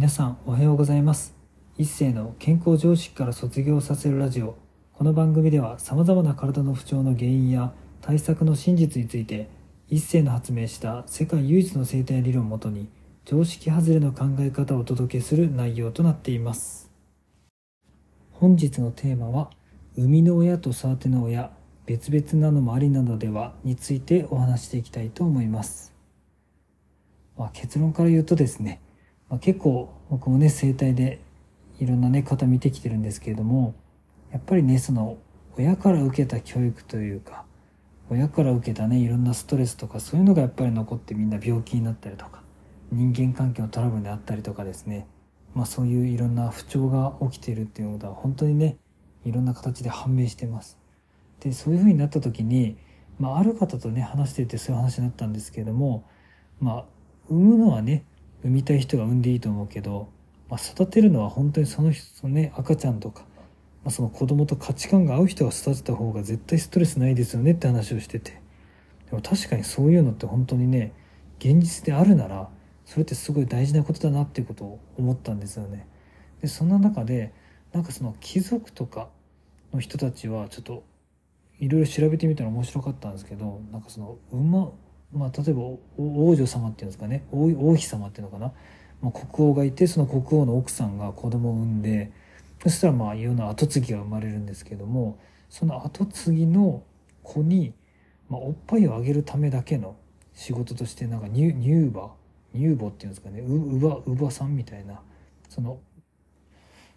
皆さんおはようございます。一世の健康常識から卒業させるラジオ。この番組ではさまざまな体の不調の原因や対策の真実について一世の発明した世界唯一の生態理論をもとに常識外れの考え方をお届けする内容となっています。本日のテーマは生みの親と育ての親別々なのもありなのではについてお話していきたいと思います、まあ、結論から言うとですね、まあ、結構僕もね生態でいろんなね方見てきてるんですけれどもやっぱりねその親から受けた教育というか親から受けたねいろんなストレスとかそういうのがやっぱり残ってみんな病気になったりとか人間関係のトラブルであったりとかですねまあそういういろんな不調が起きているっていうことは本当にねいろんな形で判明してます。でそういうふうになった時に、まあ、ある方とね話しててそういう話になったんですけれどもまあ産むのはね産みたい人が産んでいいと思うけど、まあ、育てるのは本当にその人のね赤ちゃんとか、まあ、その子供と価値観が合う人が育てた方が絶対ストレスないですよねって話をしててでも確かにそういうのって本当にね現実であるならそれってすごい大事なことだなっていうことを思ったんですよね。でそんな中でなんかその貴族とかの人たちはちょっといろいろ調べてみたら面白かったんですけどなんかその馬まあ例えば王女様っていうんですかね。王妃様っていうのかな、まあ、国王がいてその国王の奥さんが子供を産んでそしたらまあいろんな跡継ぎが生まれるんですけどもその跡継ぎの子に、まあ、おっぱいをあげるためだけの仕事としてなんか乳母乳母っていうんですかね。う乳母乳母さんみたいなその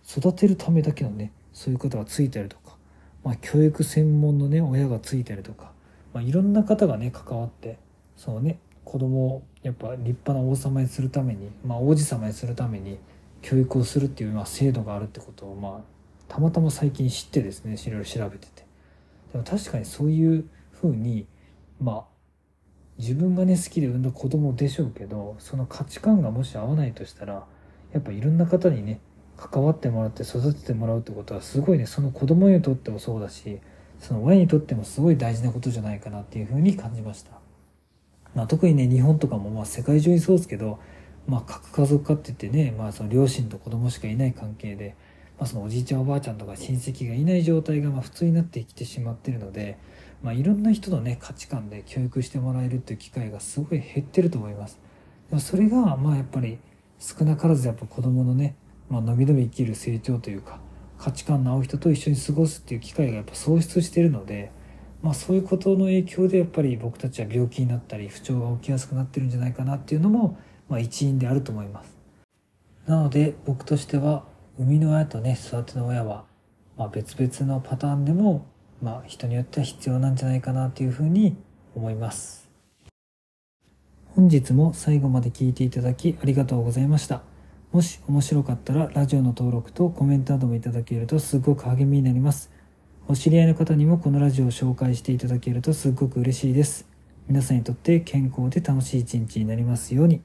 育てるためだけのねそういう方がついたりとか、まあ、教育専門のね親がついたりとか、まあ、いろんな方がね関わってそのね。子供をやっぱ立派な王様にするために、まあ、王子様にするために教育をするっていう、まあ、制度があるってことを、まあ、たまたま最近知ってですねいろいろ調べてて。でも確かにそういうふうにまあ自分がね好きで産んだ子供でしょうけどその価値観がもし合わないとしたらやっぱいろんな方にね関わってもらって育ててもらうってことはすごいねその子供にとってもそうだしその親にとってもすごい大事なことじゃないかなっていうふうに感じました、まあ、特にね日本とかもまあ世界中にそうですけど、まあ、核家族化って言ってね、まあ、その両親と子供しかいない関係で、まあ、そのおじいちゃんおばあちゃんとか親戚がいない状態がまあ普通になってきてしまってるので、まあ、いろんな人のね価値観で教育してもらえるっていう機会がすごい減ってると思います。でもそれがまあやっぱり少なからずやっぱ子供のねまあ、伸び伸び生きる成長というか価値観の合う人と一緒に過ごすっていう機会がやっぱ喪失してるので、まあ、そういうことの影響でやっぱり僕たちは病気になったり不調が起きやすくなってるんじゃないかなっていうのも、まあ、一因であると思います。なので僕としては生みの親とね育ての親は、まあ、別々のパターンでも、まあ、人によっては必要なんじゃないかなというふうに思います。本日も最後まで聞いていただきありがとうございました。もし面白かったらラジオの登録とコメントなどもいただけるとすごく励みになります。お知り合いの方にもこのラジオを紹介していただけるとすごく嬉しいです。皆さんにとって健康で楽しい一日になりますように。